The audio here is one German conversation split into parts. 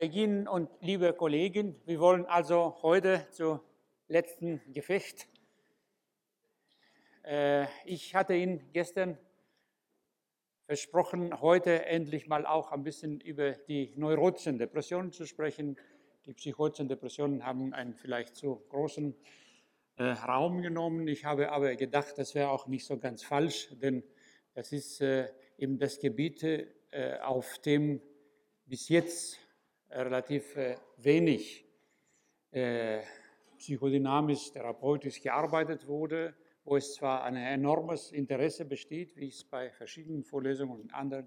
Beginn und liebe Kollegen, wir wollen also heute zum letzten Gefecht. Äh, ich hatte Ihnen gestern versprochen, heute endlich mal auch ein bisschen über die neurotischen Depressionen zu sprechen. Die psychotischen Depressionen haben einen vielleicht zu großen äh, Raum genommen. Ich habe aber gedacht, das wäre auch nicht so ganz falsch, denn das ist äh, eben das Gebiet, auf dem bis jetzt relativ äh, wenig äh, psychodynamisch, therapeutisch gearbeitet wurde, wo es zwar ein enormes Interesse besteht, wie es bei verschiedenen Vorlesungen und anderen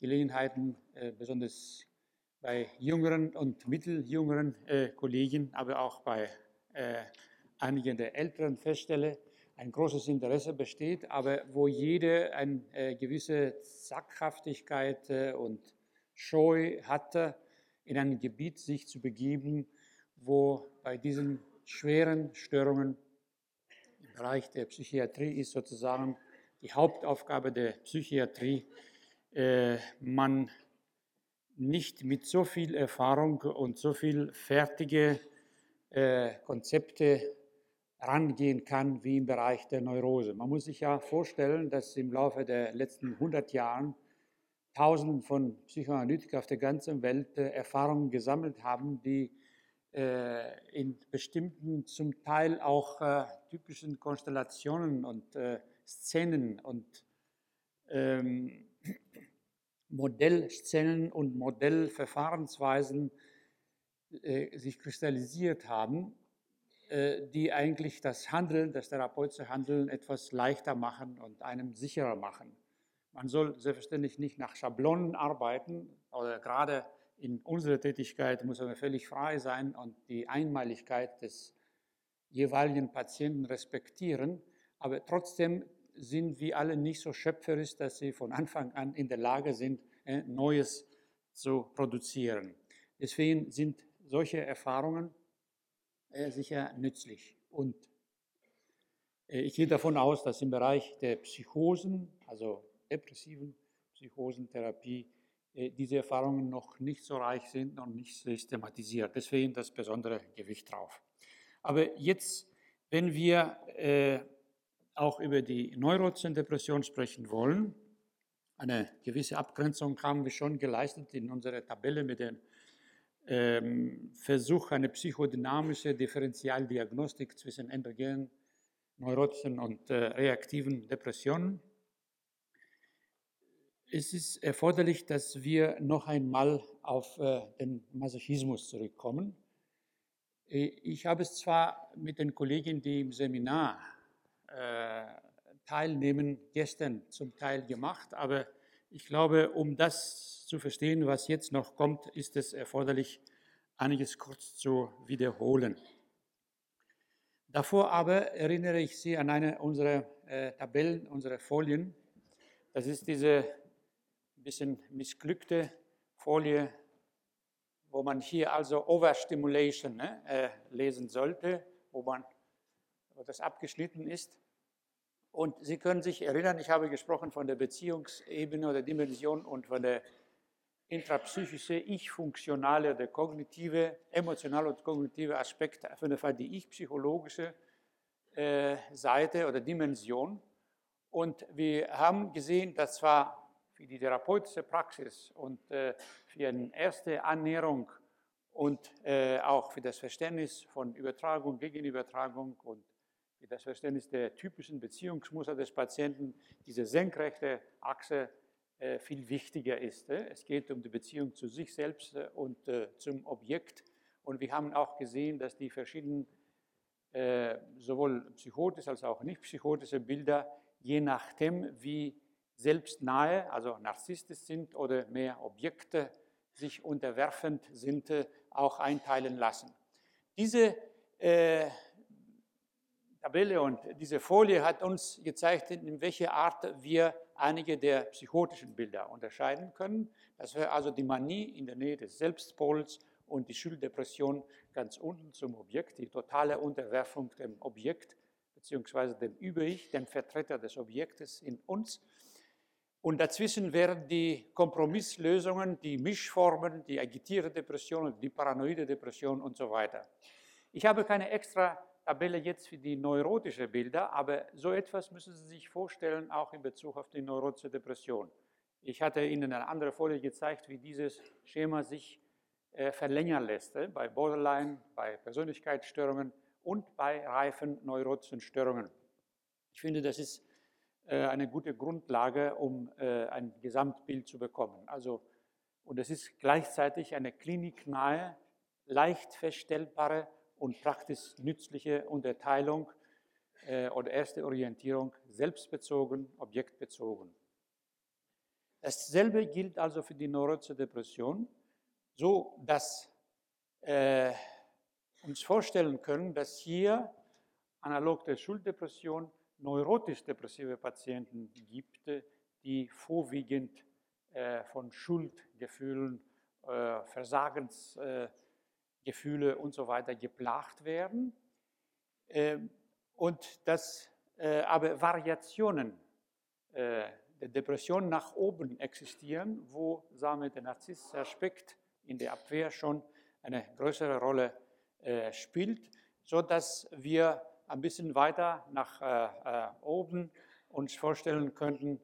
Gelegenheiten, äh, besonders bei jüngeren und mitteljüngeren Kollegen, aber auch bei einigen der Älteren feststelle, ein großes Interesse besteht, aber wo jede eine gewisse Sackhaftigkeit und Scheu hatte, in ein Gebiet sich zu begeben, wo bei diesen schweren Störungen im Bereich der Psychiatrie ist sozusagen die Hauptaufgabe der Psychiatrie, äh, man nicht mit so viel Erfahrung und so viel fertige äh, Konzepte rangehen kann wie im Bereich der Neurose. Man muss sich ja vorstellen, dass im Laufe der letzten 100 Jahren Tausenden von Psychoanalytikern auf der ganzen Welt äh, Erfahrungen gesammelt haben, die äh, in bestimmten, zum Teil auch äh, typischen Konstellationen und äh, Szenen und ähm, Modellszenen und Modellverfahrensweisen äh, sich kristallisiert haben, äh, die eigentlich das Handeln, das therapeutische Handeln etwas leichter machen und einem sicherer machen. Man soll selbstverständlich nicht nach Schablonen arbeiten oder gerade in unserer Tätigkeit muss man völlig frei sein und die Einmaligkeit des jeweiligen Patienten respektieren. Aber trotzdem sind wir alle nicht so schöpferisch, dass sie von Anfang an in der Lage sind, äh, Neues zu produzieren. Deswegen sind solche Erfahrungen äh, sicher nützlich. Und äh, ich gehe davon aus, dass im Bereich der Psychosen, also depressiven Psychosentherapie äh, diese Erfahrungen noch nicht so reich sind und nicht systematisiert. Deswegen das besondere Gewicht drauf. Aber jetzt, wenn wir äh, auch über die Neurozendepression sprechen wollen, eine gewisse Abgrenzung haben wir schon geleistet in unserer Tabelle mit dem ähm, Versuch, eine psychodynamische Differentialdiagnostik zwischen endogenen neurotischen und äh, reaktiven Depressionen es ist erforderlich, dass wir noch einmal auf äh, den Masochismus zurückkommen. Äh, ich habe es zwar mit den Kollegen, die im Seminar äh, teilnehmen, gestern zum Teil gemacht, aber ich glaube, um das zu verstehen, was jetzt noch kommt, ist es erforderlich, einiges kurz zu wiederholen. Davor aber erinnere ich Sie an eine unserer Tabellen, unserer Folien. Das ist diese bisschen missglückte Folie, wo man hier also Overstimulation ne, äh, lesen sollte, wo, man, wo das abgeschnitten ist. Und Sie können sich erinnern, ich habe gesprochen von der Beziehungsebene oder Dimension und von der intrapsychische, ich-funktionale, der kognitive, emotionale und kognitive Aspekt, auf jeden Fall die ich-psychologische äh, Seite oder Dimension. Und wir haben gesehen, dass zwar für die therapeutische Praxis und äh, für eine erste Annäherung und äh, auch für das Verständnis von Übertragung gegen Übertragung und für das Verständnis der typischen Beziehungsmuster des Patienten diese senkrechte Achse äh, viel wichtiger ist. Es geht um die Beziehung zu sich selbst und zum Objekt. Und wir haben auch gesehen, dass die verschiedenen sowohl psychotische als auch nicht psychotische Bilder, je nachdem, wie selbstnahe, also narzisstisch sind oder mehr Objekte sich unterwerfend sind, äh, auch einteilen lassen. Diese äh, Tabelle und diese Folie hat uns gezeigt, in welcher Art wir einige der psychotischen Bilder unterscheiden können. Das wäre also die Manie in der Nähe des Selbstpols und die Schuldepression ganz unten zum Objekt, die totale Unterwerfung dem Objekt beziehungsweise dem Über-Ich, dem Vertreter des Objektes in uns. Und dazwischen wären die Kompromisslösungen, die Mischformen, die agitierte Depression, die paranoide Depression und so weiter. Ich habe keine extra Tabelle jetzt für die neurotische Bilder, aber so etwas müssen Sie sich vorstellen, auch in Bezug auf die neurotische Depression. Ich hatte Ihnen eine andere Folie gezeigt, wie dieses Schema sich äh, verlängern lässt, äh, bei Borderline, bei Persönlichkeitsstörungen und bei reifen neurotischen Störungen. Ich finde, das ist eine gute Grundlage, um äh, ein Gesamtbild zu bekommen. Also, und es ist gleichzeitig eine kliniknahe, leicht feststellbare und praktisch nützliche Unterteilung äh, oder erste Orientierung selbstbezogen, objektbezogen. Dasselbe gilt also für die neurotische Depression, so dass äh, uns vorstellen können, dass hier analog der Schulddepression neurotisch-depressive Patienten gibt, die vorwiegend äh, von Schuldgefühlen, äh, Versagensgefühle äh, und so weiter geplagt werden. Ähm, und dass aber Variationen der Depression nach oben existieren, wo sagen der Narzissaspekt in der Abwehr schon eine größere Rolle spielt, sodass wir ein bisschen weiter nach äh, äh, oben uns vorstellen könnten,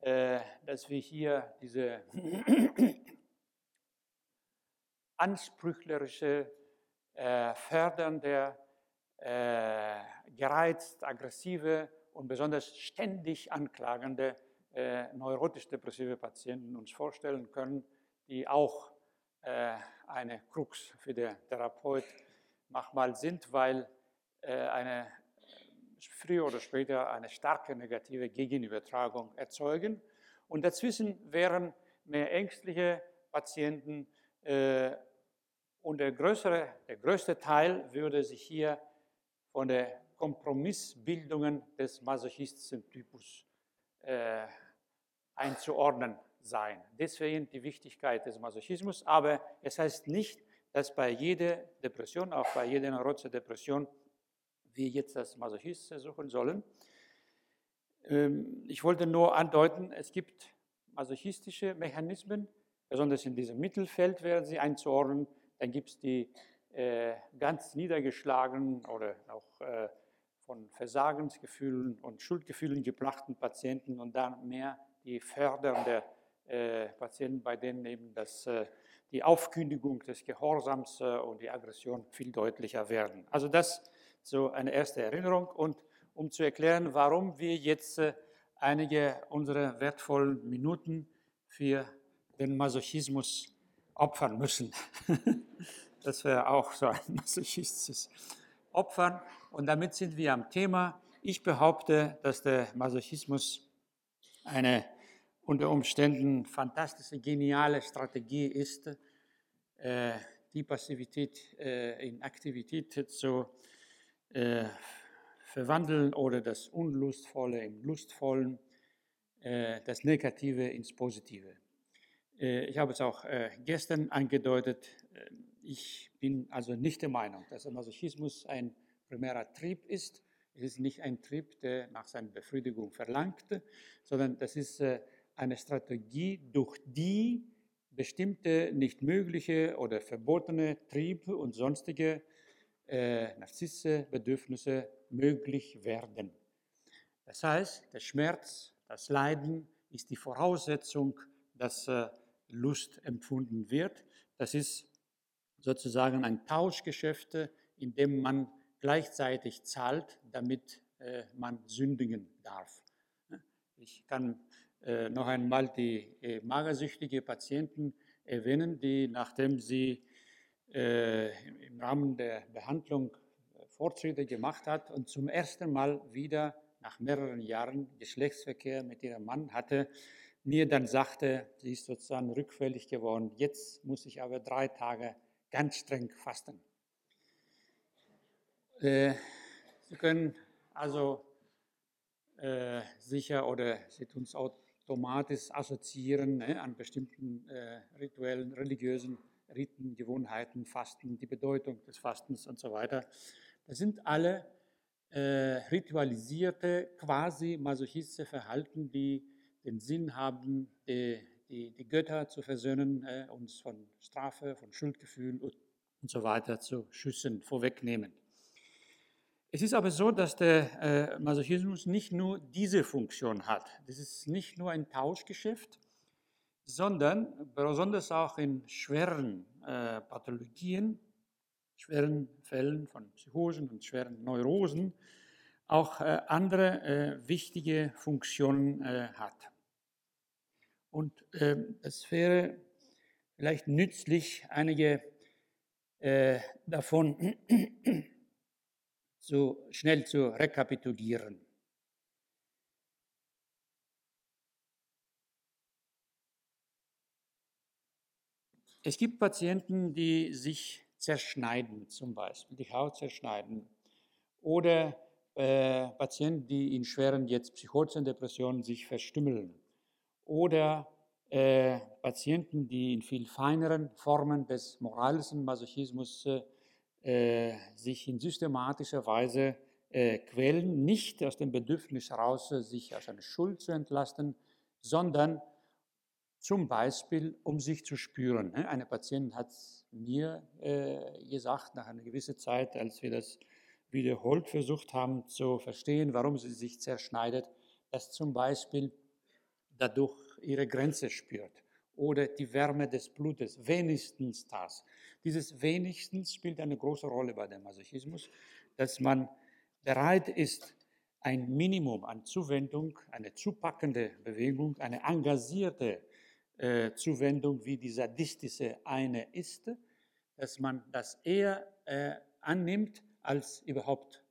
äh, dass wir hier diese ansprüchlerische, äh, fördernde, äh, gereizt, aggressive und besonders ständig anklagende äh, neurotisch-depressive Patienten uns vorstellen können, die auch äh, eine Krux für den Therapeut manchmal sind, weil eine, früher oder später eine starke negative Gegenübertragung erzeugen. Und dazwischen wären mehr ängstliche Patienten äh, und der, größere, der größte Teil würde sich hier von der Kompromissbildungen des masochistischen Typus äh, einzuordnen sein. Deswegen die Wichtigkeit des Masochismus, aber es heißt nicht, dass bei jeder Depression, auch bei jeder neurotischen Depression, wir jetzt das Masochistische suchen sollen. Ähm, ich wollte nur andeuten, es gibt masochistische Mechanismen, besonders in diesem Mittelfeld werden sie einzuordnen. Dann gibt es die äh, ganz niedergeschlagenen oder auch äh, von Versagensgefühlen und Schuldgefühlen geplachten Patienten und dann mehr die fördernde äh, Patienten, bei denen eben das, äh, die Aufkündigung des Gehorsams äh, und die Aggression viel deutlicher werden. Also das so eine erste Erinnerung und um zu erklären, warum wir jetzt äh, einige unserer wertvollen Minuten für den Masochismus opfern müssen. Das wäre auch so ein masochistisches Opfern. Und damit sind wir am Thema. Ich behaupte, dass der Masochismus eine unter Umständen fantastische, geniale Strategie ist, äh, die Passivität äh, in Aktivität zu äh, verwandeln oder das Unlustvolle im Lustvollen, äh, das Negative ins Positive. Äh, ich habe es auch äh, gestern angedeutet. Äh, ich bin also nicht der Meinung, dass der Masochismus ein primärer Trieb ist. Es ist nicht ein Trieb, der nach seiner Befriedigung verlangt, sondern das ist eine Strategie, durch die bestimmte nicht mögliche oder verbotene Triebe und sonstige äh, Narzisse, Bedürfnisse möglich werden. Das heißt, der Schmerz, das Leiden ist die Voraussetzung, dass äh, Lust empfunden wird. Das ist sozusagen ein Tauschgeschäft, in dem man gleichzeitig zahlt, damit äh, man sündigen darf. Ich kann äh, noch einmal die äh, magersüchtige Patienten erwähnen, die nachdem sie im Rahmen der Behandlung äh, Fortschritte gemacht hat und zum ersten Mal wieder nach mehreren Jahren Geschlechtsverkehr mit ihrem Mann hatte, mir dann sagte, sie ist sozusagen rückfällig geworden, jetzt muss ich aber drei Tage ganz streng fasten. Äh, sie können also äh, sicher oder Sie tun es automatisch assoziieren ne, an bestimmten äh, rituellen, religiösen Riten, Gewohnheiten, Fasten, die Bedeutung des Fastens und so weiter. Das sind alle äh, ritualisierte, quasi masochistische Verhalten, die den Sinn haben, die, die, die Götter zu versöhnen, äh, uns von Strafe, von Schuldgefühlen und, und so weiter zu schützen, vorwegnehmen. Es ist aber so, dass der äh, Masochismus nicht nur diese Funktion hat. Das ist nicht nur ein Tauschgeschäft, sondern besonders auch in schweren äh, Pathologien, schweren Fällen von Psychosen und schweren Neurosen auch äh, andere äh, wichtige Funktionen äh, hat. Und ähm, es wäre vielleicht nützlich, einige äh, davon so schnell zu rekapitulieren. Es gibt Patienten, die sich zerschneiden, zum Beispiel die Haut zerschneiden, oder äh, Patienten, die in schweren jetzt Psychosen, Depressionen sich verstümmeln, oder äh, Patienten, die in viel feineren Formen des moralischen Masochismus äh, sich in systematischer Weise äh, quälen, nicht aus dem Bedürfnis heraus, sich aus einer Schuld zu entlasten, sondern zum Beispiel, um sich zu spüren. Ne? Eine Patientin hat mir äh, gesagt, nach einer gewissen Zeit, als wir das wiederholt versucht haben zu verstehen, warum sie sich zerschneidet, dass zum Beispiel dadurch ihre Grenze spürt oder die Wärme des Blutes, wenigstens das. Dieses wenigstens spielt eine große Rolle bei dem Masochismus, dass man bereit ist, ein Minimum an Zuwendung, eine zupackende Bewegung, eine engagierte äh, Zuwendung, wie die sadistische eine ist, dass man das eher äh, annimmt als überhaupt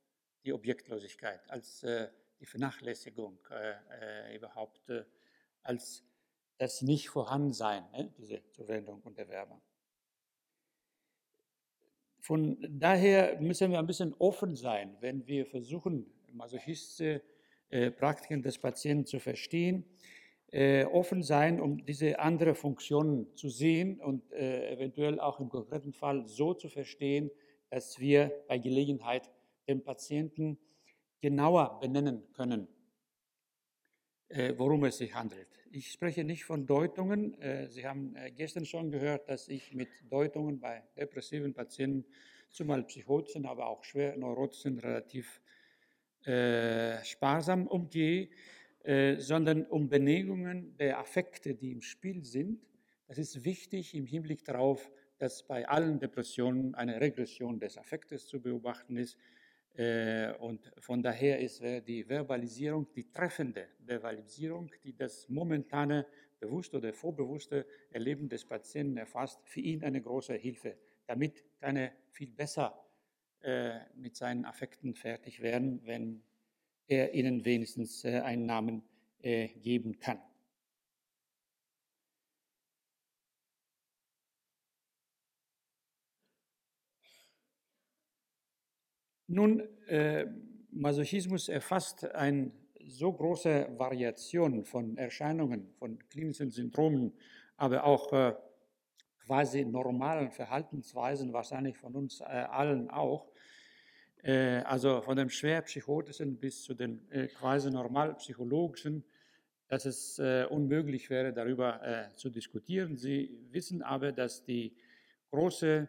die Objektlosigkeit, als äh, die Vernachlässigung, äh, äh, überhaupt äh, als das Nicht-Vorhandensein, ne, diese Zuwendung und Erwärmung. Von daher müssen wir ein bisschen offen sein, wenn wir versuchen, masochistische Praktiken des Patienten zu verstehen, äh, offen sein, um diese andere Funktionen zu sehen und äh, eventuell auch im konkreten Fall so zu verstehen, dass wir bei Gelegenheit den Patienten genauer benennen können, äh, worum es sich handelt. Ich spreche nicht von Deutungen. Äh, Sie haben äh, gestern schon gehört, dass ich mit Deutungen bei depressiven Patienten, zumal Psychosen, aber auch schwer Neurosen, relativ äh, sparsam umgehe, äh, sondern um Benehmungen der Affekte, die im Spiel sind. Das ist wichtig im Hinblick darauf, dass bei allen Depressionen eine Regression des Affektes zu beobachten ist äh, und von daher ist äh, die Verbalisierung, die treffende Verbalisierung, die das momentane bewusste oder vorbewusste Erleben des Patienten erfasst, für ihn eine große Hilfe, damit kann er viel besser mit seinen Affekten fertig werden, wenn er ihnen wenigstens einen Namen geben kann. Nun, äh, Masochismus erfasst eine so große Variation von Erscheinungen, von klinischen Syndromen, aber auch äh, quasi normalen Verhaltensweisen, wahrscheinlich von uns äh, allen auch. Äh, also von dem schwer psychotischen bis zu den äh, quasi normal psychologischen, dass es äh, unmöglich wäre, darüber zu diskutieren. Sie wissen aber, dass die große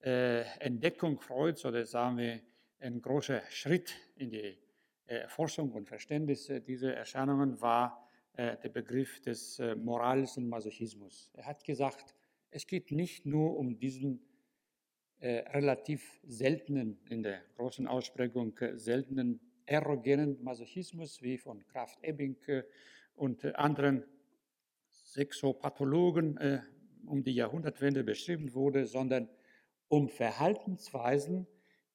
Entdeckung Freuds oder sagen wir ein großer Schritt in die äh, Forschung und Verständnis dieser Erscheinungen war äh, der Begriff des äh, moralischen Masochismus. Er hat gesagt, es geht nicht nur um diesen relativ seltenen, in der großen Ausprägung seltenen erogenen Masochismus, wie von Kraft Ebbing und anderen Sexopathologen um die Jahrhundertwende beschrieben wurde, sondern um Verhaltensweisen,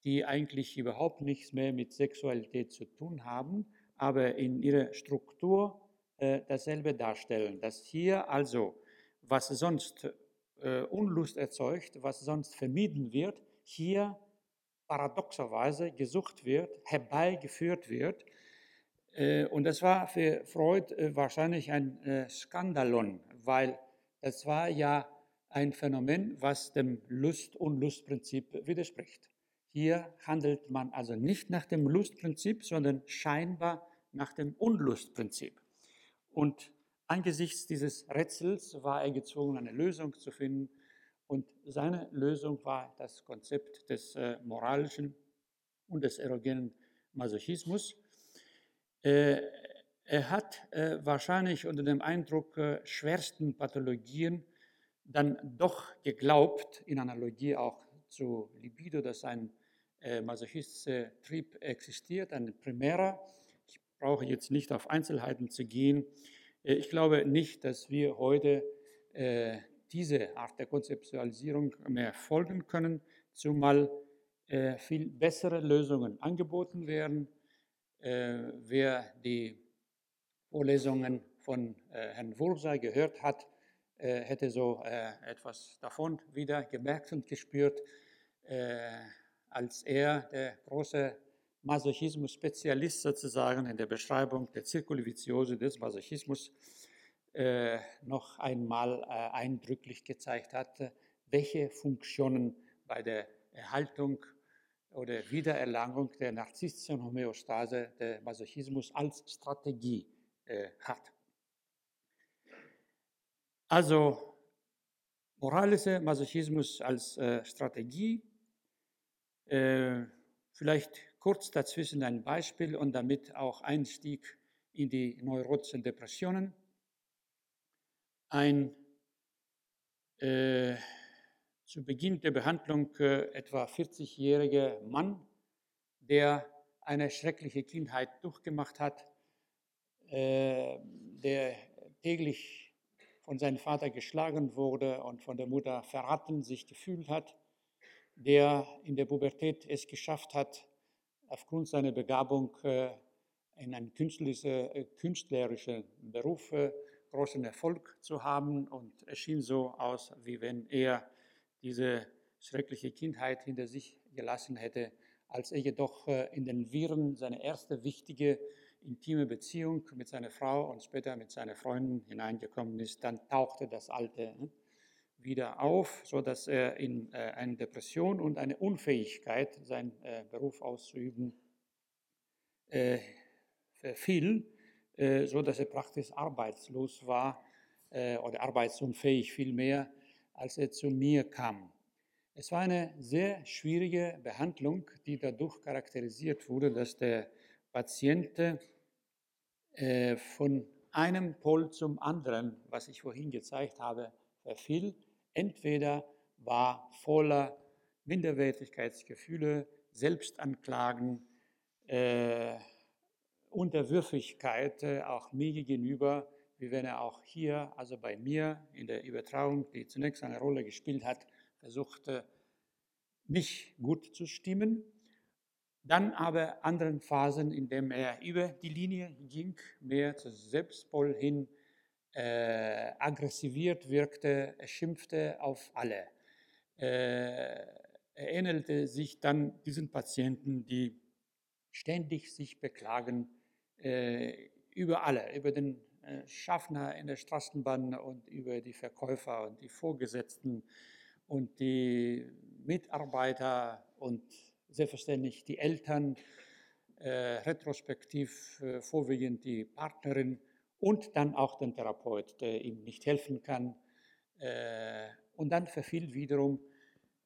die eigentlich überhaupt nichts mehr mit Sexualität zu tun haben, aber in ihrer Struktur äh, dasselbe darstellen. Dass hier also, was sonst äh, Unlust erzeugt, was sonst vermieden wird, hier paradoxerweise gesucht wird, herbeigeführt wird. Äh, und das war für Freud äh, wahrscheinlich ein äh, Skandalon, weil das war ja ein Phänomen, was dem Lust-Unlust-Prinzip widerspricht. Hier handelt man also nicht nach dem Lustprinzip, sondern scheinbar nach dem Unlustprinzip. Und angesichts dieses Rätsels war er gezwungen, eine Lösung zu finden. Und seine Lösung war das Konzept des äh, moralischen und des erogenen Masochismus. Äh, er hat äh, wahrscheinlich unter dem Eindruck äh, schwersten Pathologien dann doch geglaubt, in Analogie auch zu Libido, dass ein äh, masochistischer Trieb existiert, ein primärer. Ich brauche jetzt nicht auf Einzelheiten zu gehen. Äh, ich glaube nicht, dass wir heute äh, diese Art der Konzeptualisierung mehr folgen können, zumal äh, viel bessere Lösungen angeboten werden. Äh, wer die Vorlesungen von äh, Herrn Wurser gehört hat, äh, hätte so etwas davon wieder gemerkt und gespürt, als er, der große Masochismus-Spezialist sozusagen in der Beschreibung der Zirkulviziose des Masochismus, noch einmal eindrücklich gezeigt hat, welche Funktionen bei der Erhaltung oder Wiedererlangung der narzisstischen Homöostase der Masochismus als Strategie hat. Also moralischer Masochismus als äh, Strategie. Äh, vielleicht kurz dazwischen ein Beispiel und damit auch Einstieg in die neurotischen Depressionen. Ein äh, zu Beginn der Behandlung äh, etwa 40-jähriger Mann, der eine schreckliche Kindheit durchgemacht hat, äh, der täglich von seinem Vater geschlagen wurde und von der Mutter verraten sich gefühlt hat, der in der Pubertät es geschafft hat, aufgrund seiner Begabung äh, in einem äh, künstlerischen Beruf äh, großen Erfolg zu haben. Und es schien so aus, wie wenn er diese schreckliche Kindheit hinter sich gelassen hätte, als er jedoch in den Viren seine erste wichtige intime Beziehung mit seiner Frau und später mit seinen Freunden hineingekommen ist, dann tauchte das Alte ne, wieder auf, sodass er in äh, eine Depression und eine Unfähigkeit, seinen äh, Beruf auszuüben, äh, verfiel, sodass er praktisch arbeitslos war oder arbeitsunfähig vielmehr, als er zu mir kam. Es war eine sehr schwierige Behandlung, die dadurch charakterisiert wurde, dass der Patient äh, von einem Pol zum anderen, was ich vorhin gezeigt habe, verfiel. Entweder war voller Minderwertigkeitsgefühle, Selbstanklagen, äh, Unterwürfigkeit äh, auch mir gegenüber, wie wenn er auch hier, also bei mir in der Übertragung, die zunächst eine Rolle gespielt hat, versuchte, mich gut zu stimmen. Dann aber anderen Phasen, in denen er über die Linie ging, mehr zu Selbstpol hin, äh, aggressiviert wirkte, er schimpfte auf alle. Äh, er ähnelte sich dann diesen Patienten, die ständig sich beklagen äh, über alle, über den äh, Schaffner in der Straßenbahn und über die Verkäufer und die Vorgesetzten und die Mitarbeiter und selbstverständlich die Eltern, äh, retrospektiv äh, vorwiegend die Partnerin und dann auch den Therapeut, der ihm nicht helfen kann. Äh, und dann verfiel wiederum,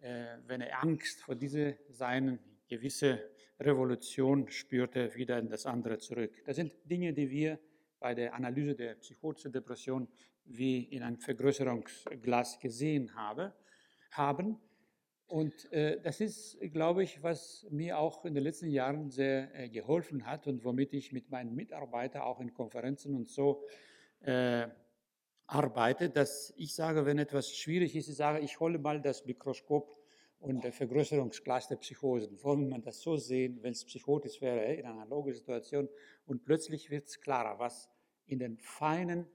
äh, wenn er Angst vor dieser seinen gewisse Revolution spürte, wieder in das andere zurück. Das sind Dinge, die wir bei der Analyse der psychotischen Depression wie in einem Vergrößerungsglas gesehen habe, haben. Und äh, das ist, glaube ich, was mir auch in den letzten Jahren sehr äh, geholfen hat und womit ich mit meinen Mitarbeitern auch in Konferenzen und so äh, arbeite, dass ich sage, wenn etwas schwierig ist, ich sage, ich hole mal das Mikroskop und das Vergrößerungsglas der Psychosen. Wollen man das so sehen, wenn es psychotisch wäre, in einer analogischen Situation, und plötzlich wird es klarer, was in den feinen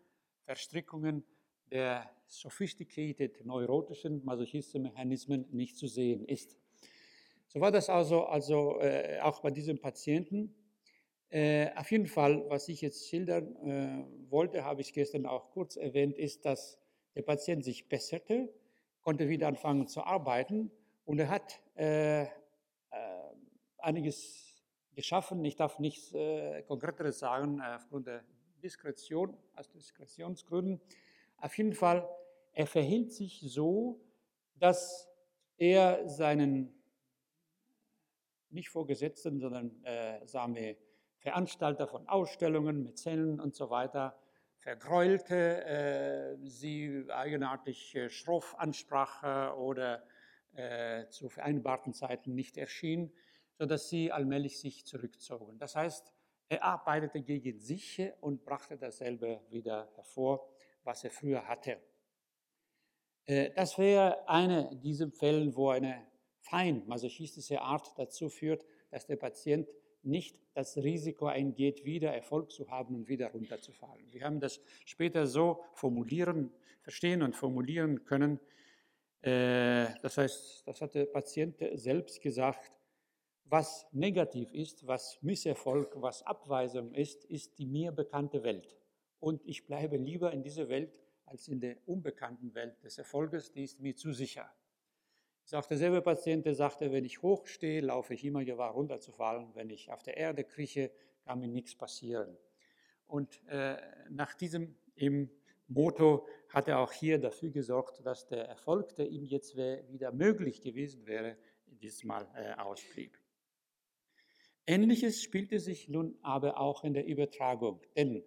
Verstrickungen der sophisticated neurotischen masochistischen Mechanismen nicht zu sehen ist. So war das also, also äh, auch bei diesem Patienten. Äh, auf jeden Fall, was ich jetzt schildern äh, wollte, habe ich gestern auch kurz erwähnt, ist, dass der Patient sich besserte, konnte wieder anfangen zu arbeiten und er hat äh, äh, einiges geschaffen. Ich darf nichts äh, Konkreteres sagen aufgrund der Diskretion, aus Diskretionsgründen. Auf jeden Fall, er verhielt sich so, dass er seinen nicht Vorgesetzten, sondern äh, sagen wir, Veranstalter von Ausstellungen, Mäzenen und so weiter, vergreulte, äh, sie eigenartig äh, schroff ansprach oder äh, zu vereinbarten Zeiten nicht erschien, sodass sie allmählich sich zurückzogen. Das heißt, er arbeitete gegen sich und brachte dasselbe wieder hervor, was er früher hatte. Äh, das wäre eine dieser Fälle, wo eine fein masochistische Art dazu führt, dass der Patient nicht das Risiko eingeht, wieder Erfolg zu haben und wieder runterzufallen. Wir haben das später so formulieren, verstehen und formulieren können. Äh, das heißt, das hat der Patient selbst gesagt, was negativ ist, was Misserfolg, was Abweisung ist, ist die mir bekannte Welt. Und ich bleibe lieber in dieser Welt als in der unbekannten Welt des Erfolges, die ist mir zu sicher. Ich sagte, derselbe Patient, der sagte, wenn ich hochstehe, laufe ich immer Gefahr runterzufallen. Wenn ich auf der Erde krieche, kann mir nichts passieren. Und äh, nach diesem im Motto hat er auch hier dafür gesorgt, dass der Erfolg, der ihm jetzt wieder möglich gewesen wäre, dieses Mal äh, ausblieb. Ähnliches spielte sich nun aber auch in der Übertragung, denn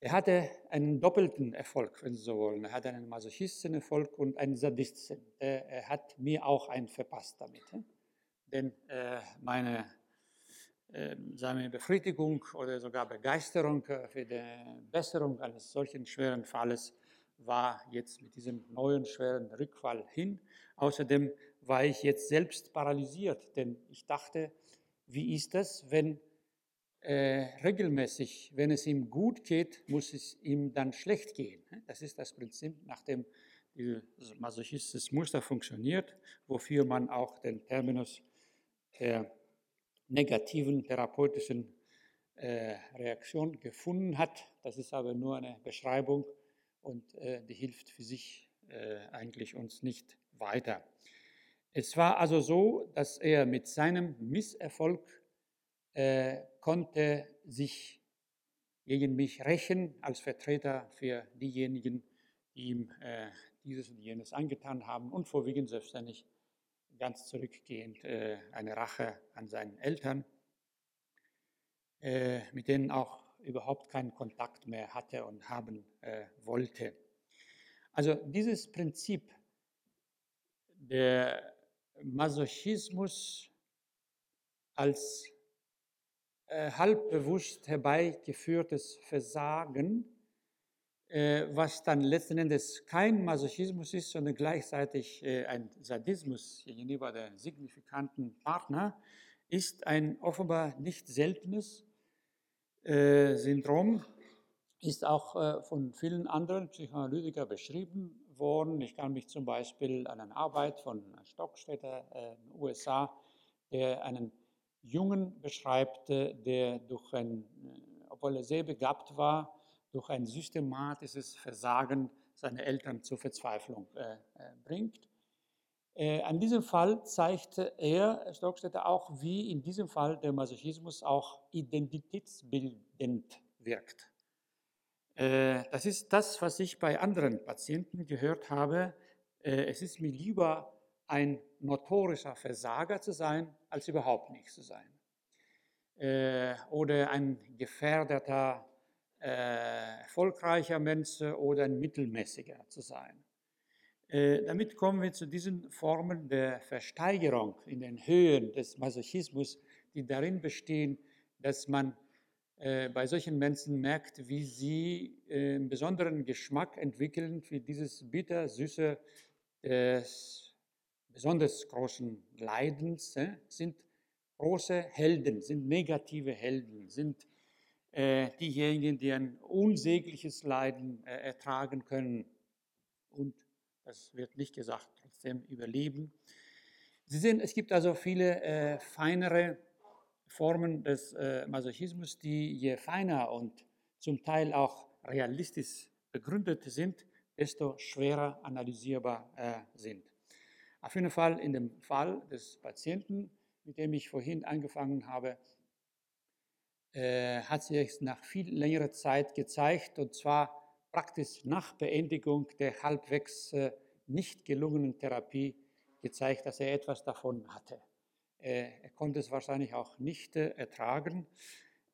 er hatte einen doppelten Erfolg, wenn Sie so wollen. Er hatte einen Masochisten-Erfolg und einen Sadisten. Er hat mir auch einen verpasst damit. Denn äh, meine äh, seine Befriedigung oder sogar Begeisterung für die Besserung eines solchen schweren Falles war jetzt mit diesem neuen schweren Rückfall hin. Außerdem war ich jetzt selbst paralysiert, denn ich dachte, wie ist das, wenn äh, regelmäßig, wenn es ihm gut geht, muss es ihm dann schlecht gehen. Das ist das Prinzip, nach dem das masochistisches Muster funktioniert, wofür man auch den Terminus der negativen therapeutischen äh, Reaktion gefunden hat. Das ist aber nur eine Beschreibung und äh, die hilft für sich äh, eigentlich uns nicht weiter. Es war also so, dass er mit seinem Misserfolg äh, konnte sich gegen mich rächen als Vertreter für diejenigen, die ihm äh, dieses und jenes angetan haben und vorwiegend selbstständig ganz zurückgehend äh, eine Rache an seinen Eltern, äh, mit denen auch überhaupt keinen Kontakt mehr hatte und haben äh, wollte. Also dieses Prinzip der Masochismus als äh, halbbewusst herbeigeführtes Versagen, äh, was dann letzten Endes kein Masochismus ist, sondern gleichzeitig äh, ein Sadismus gegenüber der signifikanten Partner, ist ein offenbar nicht seltenes Syndrom, ist auch von vielen anderen Psychoanalytikern beschrieben worden. Ich kann mich zum Beispiel an eine Arbeit von Stockstädter in den USA, der einen Jungen beschreibt, der durch ein, äh, obwohl er sehr begabt war, durch ein systematisches Versagen seine Eltern zur Verzweiflung äh, äh, bringt. Äh, an diesem Fall zeigte er, Stockstätter, auch, wie in diesem Fall der Masochismus auch identitätsbildend wirkt. Äh, das ist das, was ich bei anderen Patienten gehört habe. Äh, es ist mir lieber ein notorischer Versager zu sein, als überhaupt nichts zu sein. Äh, oder ein gefährdeter, äh, erfolgreicher Mensch oder ein mittelmäßiger zu sein. Äh, damit kommen wir zu diesen Formen der Versteigerung in den Höhen des Masochismus, die darin bestehen, dass man äh, bei solchen Menschen merkt, wie sie äh, einen besonderen Geschmack entwickeln für dieses bitter-süße des besonders großen Leidens äh, sind große Helden, sind negative Helden, sind äh, diejenigen, die ein unsägliches Leiden äh, ertragen können und, das wird nicht gesagt, trotzdem überleben. Sie sehen, es gibt also viele äh, feinere Formen des äh, Masochismus, die je feiner und zum Teil auch realistisch begründet sind, desto schwerer analysierbar äh, sind. Auf jeden Fall in dem Fall des Patienten, mit dem ich vorhin angefangen habe, äh, hat sich nach viel längerer Zeit gezeigt, und zwar praktisch nach Beendigung der halbwegs äh, nicht gelungenen Therapie gezeigt, dass er etwas davon hatte. Äh, er konnte es wahrscheinlich auch nicht äh, ertragen,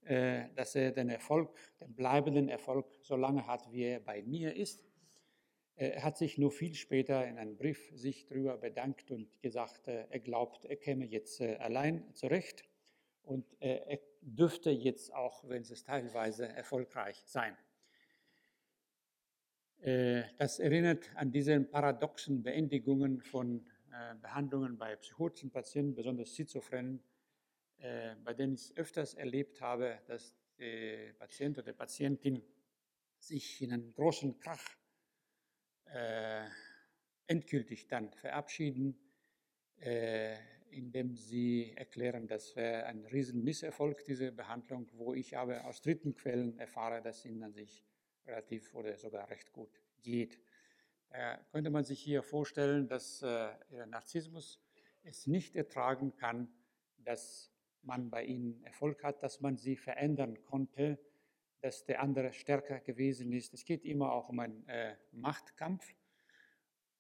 äh, dass er den Erfolg, den bleibenden Erfolg so lange hat, wie er bei mir ist. Er hat sich nur viel später in einem Brief sich darüber bedankt und gesagt, er glaubt, er käme jetzt allein zurecht und er dürfte jetzt auch, wenn es teilweise erfolgreich sein. Das erinnert an diese paradoxen Beendigungen von Behandlungen bei psychotischen Patienten, besonders Schizophrenen, bei denen ich öfters erlebt habe, dass der Patient oder die Patientin sich in einen großen Krach äh, endgültig dann verabschieden, äh, indem sie erklären, das wäre ein Riesenmisserfolg, diese Behandlung, wo ich aber aus dritten Quellen erfahre, dass ihnen an sich relativ oder sogar recht gut geht. Da könnte man sich hier vorstellen, dass äh, Narzissmus es nicht ertragen kann, dass man bei ihnen Erfolg hat, dass man sie verändern konnte, dass der andere stärker gewesen ist. Es geht immer auch um einen äh, Machtkampf.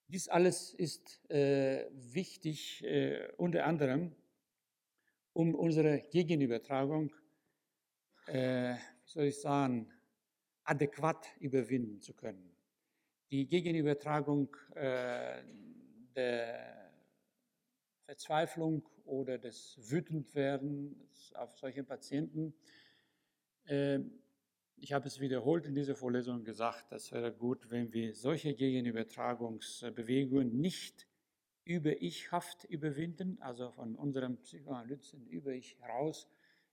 Dies alles ist äh, wichtig, äh, unter anderem, um unsere Gegenübertragung, äh, wie soll ich sagen, adäquat überwinden zu können. Die Gegenübertragung äh, der Verzweiflung oder des Wütendwerdens auf solche Patienten ähm, ich habe es wiederholt in dieser Vorlesung gesagt, das wäre gut, wenn wir solche Gegenübertragungsbewegungen nicht über Ich-Haft überwinden, also von unserem Psychoanalysen über Ich heraus,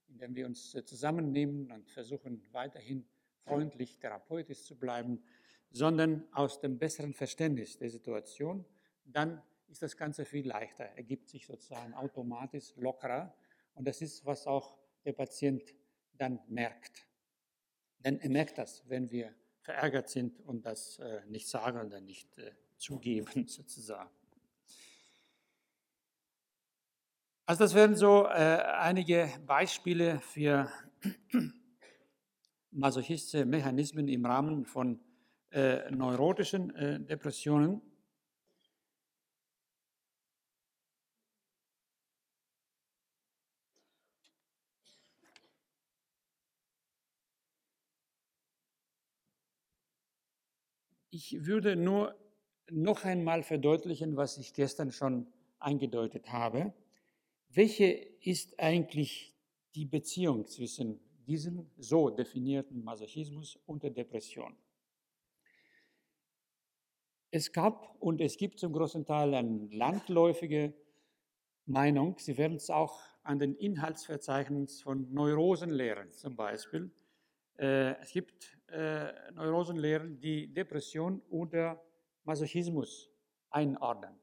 indem wir uns zusammennehmen und versuchen weiterhin freundlich therapeutisch zu bleiben, sondern aus dem besseren Verständnis der Situation, dann ist das Ganze viel leichter, ergibt sich sozusagen automatisch lockerer und das ist, was auch der Patient dann merkt. Denn er merkt das, wenn wir verärgert sind und das äh, nicht sagen oder nicht äh, zugeben, sozusagen. Also das wären so äh, einige Beispiele für masochistische Mechanismen im Rahmen von äh, neurotischen äh, Depressionen. Ich würde nur noch einmal verdeutlichen, was ich gestern schon eingedeutet habe. Welche ist eigentlich die Beziehung zwischen diesem so definierten Masochismus und der Depression? Es gab und es gibt zum großen Teil eine landläufige Meinung, Sie werden es auch an den Inhaltsverzeichnissen von Neurosenlehren zum Beispiel es gibt äh, Neurosenlehren, die Depression oder Masochismus einordnen.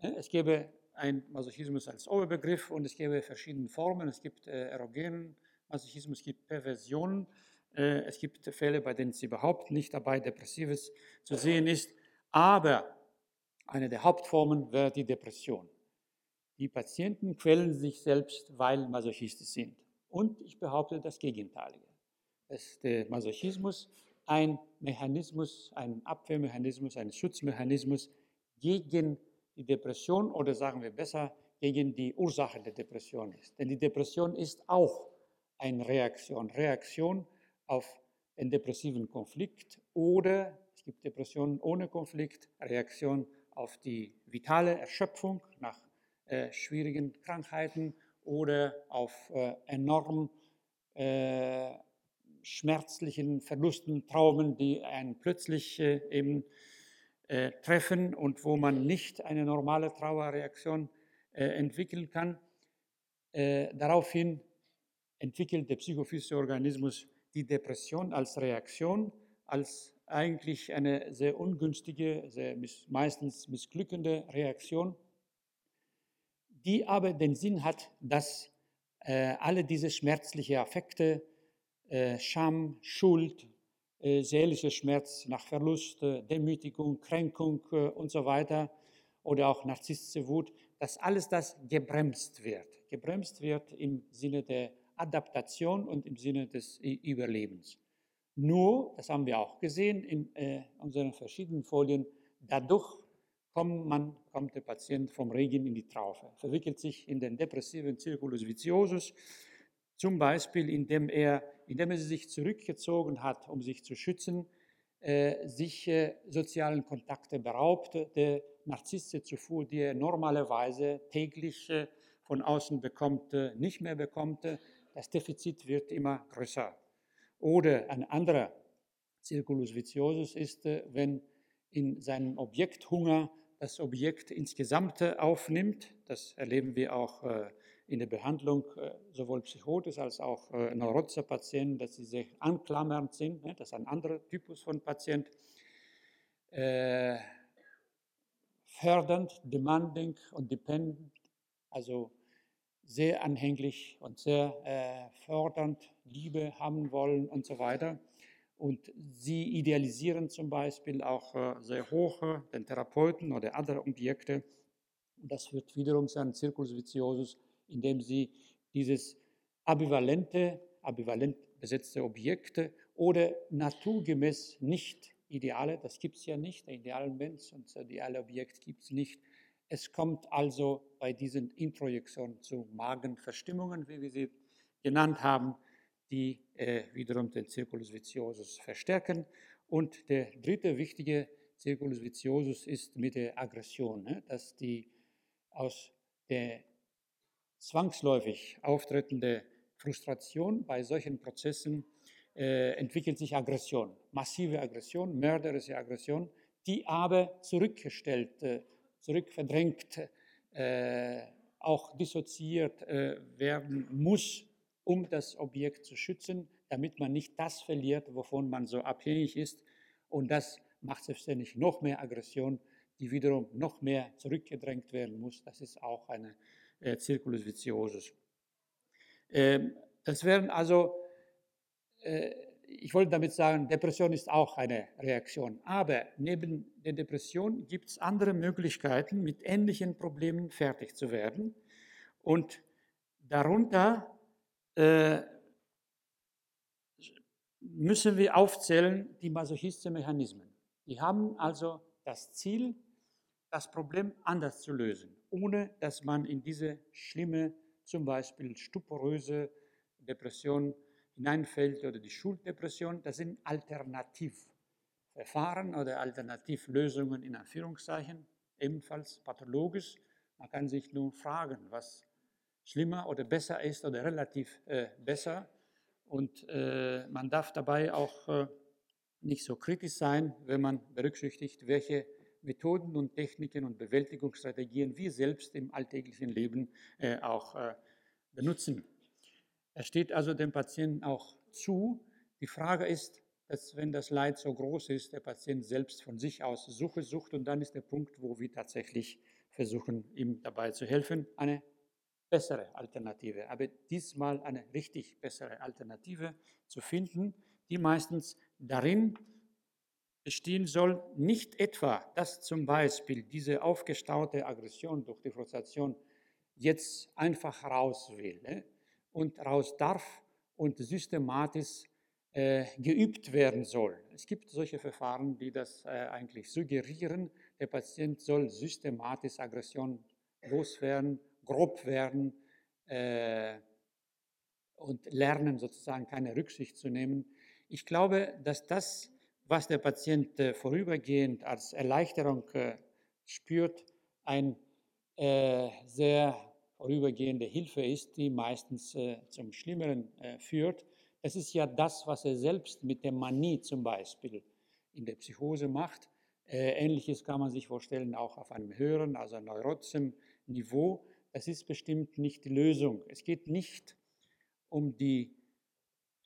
Es gäbe ein Masochismus als Oberbegriff und es gäbe verschiedene Formen. Es gibt äh, erogenen Masochismus, es gibt Perversionen, äh, es gibt Fälle, bei denen es überhaupt nicht dabei Depressives zu sehen ist. Aber eine der Hauptformen wäre die Depression. Die Patienten quälen sich selbst, weil masochistisch sind. Und ich behaupte das Gegenteilige dass der Masochismus ein Mechanismus, ein Abwehrmechanismus, ein Schutzmechanismus gegen die Depression oder sagen wir besser, gegen die Ursache der Depression ist. Denn die Depression ist auch eine Reaktion, Reaktion auf einen depressiven Konflikt oder es gibt Depressionen ohne Konflikt, Reaktion auf die vitale Erschöpfung nach äh, schwierigen Krankheiten oder auf äh, enorm äh, schmerzlichen Verlusten, Traumen, die einen plötzlich äh, eben äh, treffen und wo man nicht eine normale Trauerreaktion äh, entwickeln kann. Daraufhin entwickelt der psychophysische Organismus die Depression als Reaktion, als eigentlich eine sehr ungünstige, sehr miss meistens missglückende Reaktion, die aber den Sinn hat, dass äh, alle diese schmerzlichen Affekte Scham, Schuld, äh, seelischer Schmerz nach Verlust, äh, Demütigung, Kränkung und so weiter oder auch narzisstische Wut, dass alles das gebremst wird. Gebremst wird im Sinne der Adaptation und im Sinne des Überlebens. Nur, das haben wir auch gesehen in äh, unseren verschiedenen Folien, dadurch kommt, man, kommt der Patient vom Regen in die Traufe, verwickelt sich in den depressiven Circulus viciosus, zum Beispiel indem er, indem er sich zurückgezogen hat, um sich zu schützen, äh, sich äh, sozialen Kontakte beraubt, der Narzisse zuvor, die er normalerweise täglich äh, von außen bekommt, nicht mehr bekommt. Das Defizit wird immer größer. Oder ein anderer Circulus viciosus ist, äh, wenn in seinem Objekt Hunger das Objekt insgesamt aufnimmt. Das erleben wir auch äh, in der Behandlung sowohl Psychotis als auch neurotischer Patienten, dass sie sich anklammernd sind. Ne? Das ist ein anderer Typus von Patient. Fördernd, demanding und dependent, also sehr anhänglich und sehr äh, fördernd, Liebe haben wollen und so weiter. Und sie idealisieren zum Beispiel auch äh, sehr hoch den Therapeuten oder andere Objekte. Das führt wiederum zu einem Circus viciosus, indem sie dieses ambivalente, ambivalent besetzte Objekte oder naturgemäß nicht Ideale, das gibt es ja nicht, der ideale Mensch und das ideale Objekt gibt es nicht, es kommt also bei diesen Introjektionen zu Magenverstimmungen, wie wir sie genannt haben, die äh, wiederum den Circulus viciosus verstärken. Und der dritte wichtige Circulus viciosus ist mit der Aggression, ne? dass die aus der zwangsläufig auftretende Frustration bei solchen Prozessen äh, entwickelt sich Aggression, massive Aggression, mörderische Aggression, die aber zurückgestellt äh, zurückverdrängt, äh, auch dissoziiert äh, werden muss, um das Objekt zu schützen, damit man nicht das verliert, wovon man so abhängig ist. Und das macht selbstverständlich noch mehr Aggression, die wiederum noch mehr zurückgedrängt werden muss. Das ist auch eine äh, Circulus viciosus. Das wären also äh, ich wollte damit sagen, Depression ist auch eine Reaktion. Aber neben der Depression gibt es andere Möglichkeiten, mit ähnlichen Problemen fertig zu werden. Und darunter äh, müssen wir aufzählen die masochistischen Mechanismen. Die haben also das Ziel, das Problem anders zu lösen, ohne dass man in diese schlimme, zum Beispiel stuporöse Depression hineinfällt oder die Schulddepression, das sind Alternativverfahren oder Alternativlösungen in Anführungszeichen, ebenfalls pathologisch. Man kann sich nur fragen, was schlimmer oder besser ist oder relativ äh, besser. Und äh, man darf dabei auch äh, nicht so kritisch sein, wenn man berücksichtigt, welche Methoden und Techniken und Bewältigungsstrategien wir selbst im alltäglichen Leben äh, auch äh, benutzen. Es steht also dem Patienten auch zu. Die Frage ist, dass wenn das Leid so groß ist, der Patient selbst von sich aus Suche sucht und dann ist der Punkt, wo wir tatsächlich versuchen, ihm dabei zu helfen, eine bessere Alternative, aber diesmal eine richtig bessere Alternative zu finden, die meistens darin bestehen soll, nicht etwa, dass zum Beispiel diese aufgestaute Aggression durch die Frustration jetzt einfach raus will, ne? und raus darf und systematisch äh, geübt werden soll. Es gibt solche Verfahren, die das äh, eigentlich suggerieren. Der Patient soll systematisch Aggression loswerden, grob werden äh, und lernen, sozusagen keine Rücksicht zu nehmen. Ich glaube, dass das, was der Patient äh, vorübergehend als Erleichterung äh, spürt, ein äh, sehr vorübergehende Hilfe ist, die meistens zum Schlimmeren führt. Das ist ja das, was er selbst mit der Manie zum Beispiel in der Psychose macht. Äh, Ähnliches kann man sich vorstellen, auch auf einem höheren, also neurotischen Niveau. Das ist bestimmt nicht die Lösung. Es geht nicht um die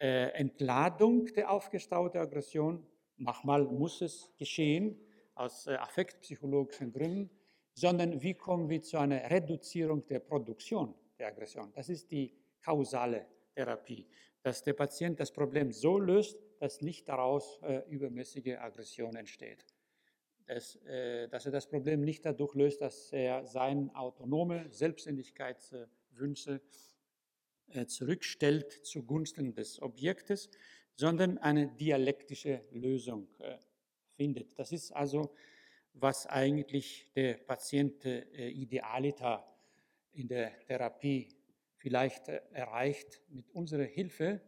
Entladung der aufgestauten Aggression. Manchmal muss es geschehen, aus äh, affektpsychologischen Gründen sondern wie kommen wir zu einer Reduzierung der Produktion der Aggression. Das ist die kausale Therapie, dass der Patient das Problem so löst, dass nicht daraus äh, übermäßige Aggression entsteht. Das, äh, dass er das Problem nicht dadurch löst, dass er seine autonome Selbstständigkeitswünsche äh, zurückstellt zugunsten des Objektes, sondern eine dialektische Lösung äh, findet. Das ist also, was eigentlich der Patient äh, idealiter in der Therapie vielleicht erreicht mit unserer Hilfe.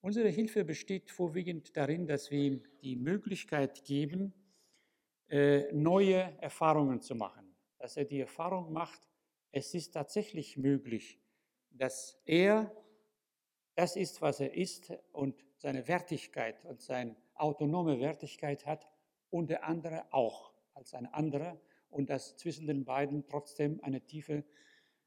Unsere Hilfe besteht vorwiegend darin, dass wir ihm die Möglichkeit geben, neue Erfahrungen zu machen. Dass er die Erfahrung macht, es ist tatsächlich möglich, dass er das ist, was er ist und seine Wertigkeit und seine autonome Wertigkeit hat und der andere auch als ein anderer und dass zwischen den beiden trotzdem eine tiefe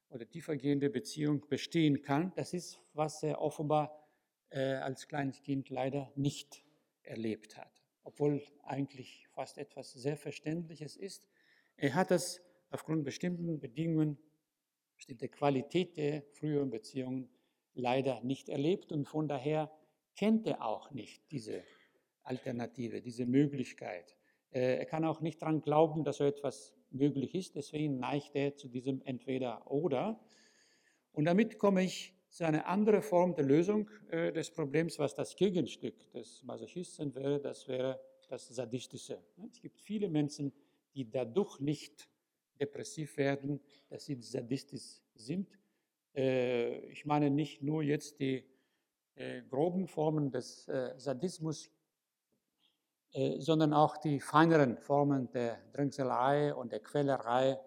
oder tiefergehende Beziehung bestehen kann. Das ist, was er offenbar äh, als kleines Kind leider nicht erlebt hat, obwohl eigentlich fast etwas sehr Verständliches ist. Er hat es aufgrund bestimmten Bedingungen bestimmte Qualität der früheren Beziehungen leider nicht erlebt und von daher kennt er auch nicht diese Alternative, diese Möglichkeit. Äh, er kann auch nicht daran glauben, dass so etwas möglich ist, deswegen neigt er zu diesem Entweder-Oder. Und damit komme ich zu einer anderen Form der Lösung äh, des Problems, was das Gegenstück des Masochisten wäre, das wäre das Sadistische. Es gibt viele Menschen, die dadurch nicht depressiv werden, dass sie sadistisch sind. Äh, ich meine nicht nur jetzt die äh, groben Formen des äh, Sadismus, sondern auch die feineren Formen der Drängselei und der Quälerei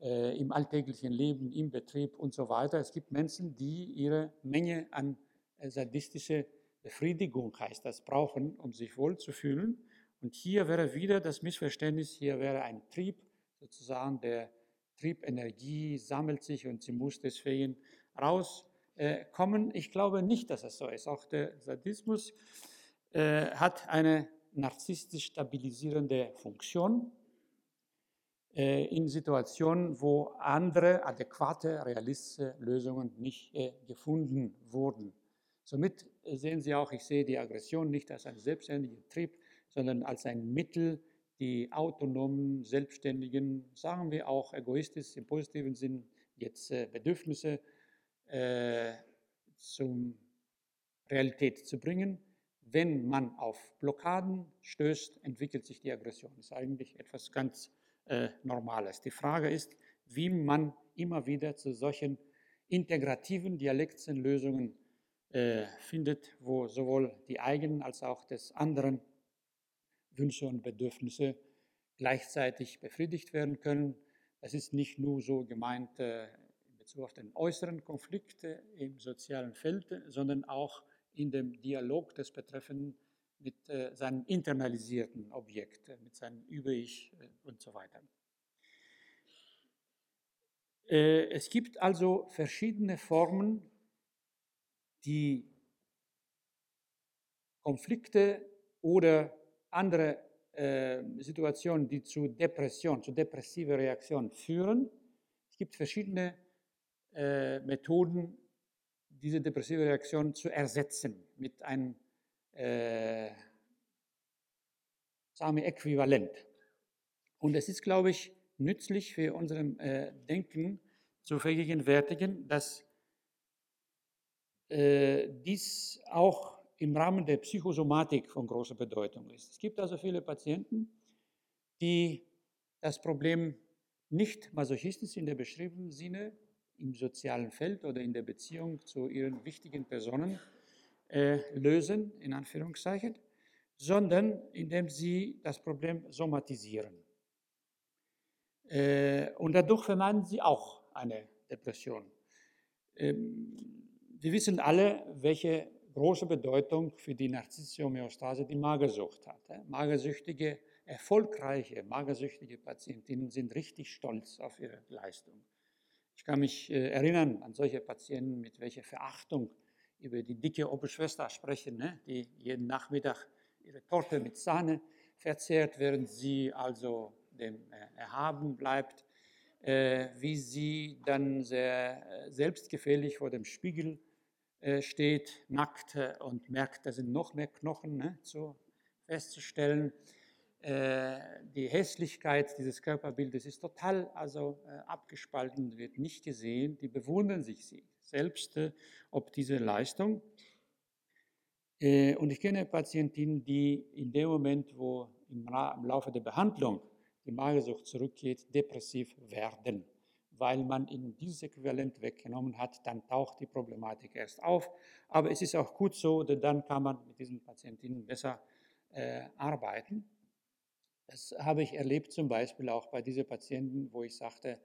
im alltäglichen Leben, im Betrieb und so weiter. Es gibt Menschen, die ihre Menge an sadistischer Befriedigung, heißt das, brauchen, um sich wohlzufühlen. Und hier wäre wieder das Missverständnis, hier wäre ein Trieb, sozusagen der Triebenergie sammelt sich und sie muss deswegen rauskommen. Ich glaube nicht, dass es so ist. Auch der Sadismus äh, hat eine narzisstisch stabilisierende Funktion äh, in Situationen, wo andere adäquate, realistische Lösungen nicht äh, gefunden wurden. Somit sehen Sie auch, ich sehe die Aggression nicht als einen selbstständigen Trieb, sondern als ein Mittel, die autonomen, selbstständigen, sagen wir auch egoistisch im positiven Sinn, jetzt äh, Bedürfnisse äh, zum Realität zu bringen. Wenn man auf Blockaden stößt, entwickelt sich die Aggression. Das ist eigentlich etwas ganz äh, Normales. Die Frage ist, wie man immer wieder zu solchen integrativen dialektischen Lösungen äh, findet, wo sowohl die eigenen als auch des anderen Wünsche und Bedürfnisse gleichzeitig befriedigt werden können. Das ist nicht nur so gemeint äh, in Bezug auf den äußeren Konflikt im sozialen Feld, sondern auch in dem Dialog des Betreffenden mit äh, seinem internalisierten Objekt, äh, mit seinem Über-Ich und so weiter. Es gibt also verschiedene Formen, die Konflikte oder andere äh, Situationen, die zu Depression, zu depressiver Reaktion führen. Es gibt verschiedene äh, Methoden, diese depressive Reaktion zu ersetzen mit einem äh, sagen wir, Äquivalent. Und es ist, glaube ich, nützlich für unserem äh, Denken zu vergegenwärtigen, dass äh, dies auch im Rahmen der Psychosomatik von großer Bedeutung ist. Es gibt also viele Patienten, die das Problem nicht masochistisch in der beschriebenen Sinne im sozialen Feld oder in der Beziehung zu ihren wichtigen Personen äh, lösen, in Anführungszeichen, sondern indem sie das Problem somatisieren. Äh, und dadurch vermeiden sie auch eine Depression. Ähm, wir wissen alle, welche große Bedeutung für die narzisstische Homöostase die Magersucht hat. Magersüchtige, erfolgreiche magersüchtige Patientinnen sind richtig stolz auf ihre Leistung. Ich kann mich äh, erinnern an solche Patienten, mit welcher Verachtung über die dicke Oberschwester sprechen, ne? die jeden Nachmittag ihre Torte mit Sahne verzehrt, während sie also dem äh, erhaben bleibt, äh, wie sie dann sehr selbstgefällig vor dem Spiegel äh, steht, nackt und merkt, da sind noch mehr Knochen ne, so festzustellen. äh, die Hässlichkeit dieses Körperbildes ist total also äh, abgespalten, wird nicht gesehen. Die bewundern sich selbst äh, ob diese Leistung. Und ich kenne Patientinnen, die in dem Moment, wo im Laufe der Behandlung die Magersucht zurückgeht, depressiv werden, weil man ihnen dieses Äquivalent weggenommen hat, dann taucht die Problematik erst auf. Aber es ist auch gut so, denn dann kann man mit diesen Patientinnen besser äh, arbeiten. Das habe ich erlebt zum Beispiel auch bei diesen Patienten, wo ich sagte,